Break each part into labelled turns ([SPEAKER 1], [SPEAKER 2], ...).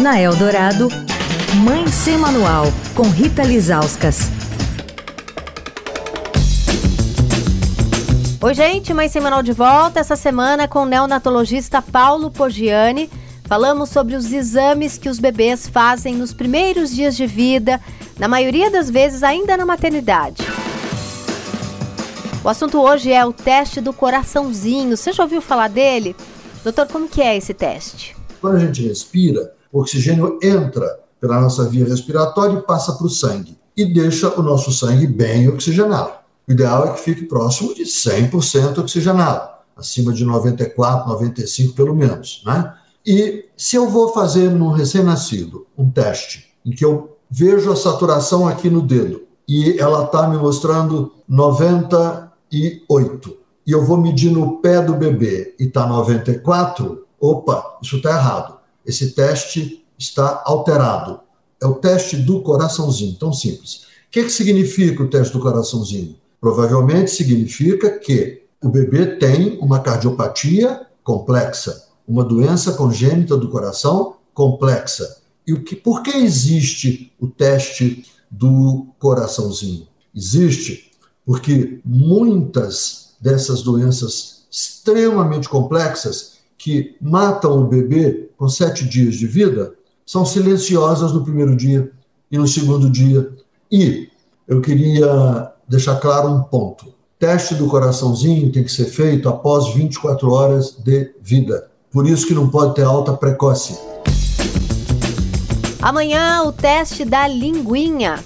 [SPEAKER 1] Na Eldorado, Mãe Sem Manual, com Rita Lizauskas.
[SPEAKER 2] Oi, gente, Mãe Sem Manual de volta essa semana com o neonatologista Paulo Poggiani. Falamos sobre os exames que os bebês fazem nos primeiros dias de vida, na maioria das vezes ainda na maternidade. O assunto hoje é o teste do coraçãozinho. Você já ouviu falar dele? Doutor, como que é esse teste?
[SPEAKER 3] Quando a gente respira, o oxigênio entra pela nossa via respiratória e passa para o sangue e deixa o nosso sangue bem oxigenado. O ideal é que fique próximo de 100% oxigenado, acima de 94, 95 pelo menos, né? E se eu vou fazer num recém-nascido um teste em que eu vejo a saturação aqui no dedo e ela está me mostrando 98 e eu vou medir no pé do bebê e está 94, opa, isso está errado esse teste está alterado. É o teste do coraçãozinho, tão simples. O que, que significa o teste do coraçãozinho? Provavelmente significa que o bebê tem uma cardiopatia complexa, uma doença congênita do coração complexa. E o que, por que existe o teste do coraçãozinho? Existe porque muitas dessas doenças extremamente complexas que matam o bebê com sete dias de vida são silenciosas no primeiro dia e no segundo dia. E eu queria deixar claro um ponto: teste do coraçãozinho tem que ser feito após 24 horas de vida. Por isso que não pode ter alta precoce.
[SPEAKER 2] Amanhã o teste da linguinha.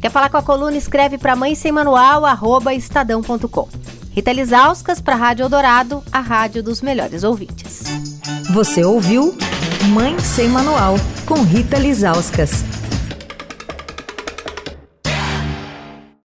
[SPEAKER 2] Quer falar com a coluna? Escreve para mãe sem manual, estadão.com. Rita Lisauskas para a Rádio Eldorado, a rádio dos melhores ouvintes.
[SPEAKER 1] Você ouviu Mãe Sem Manual, com Rita Lisauskas.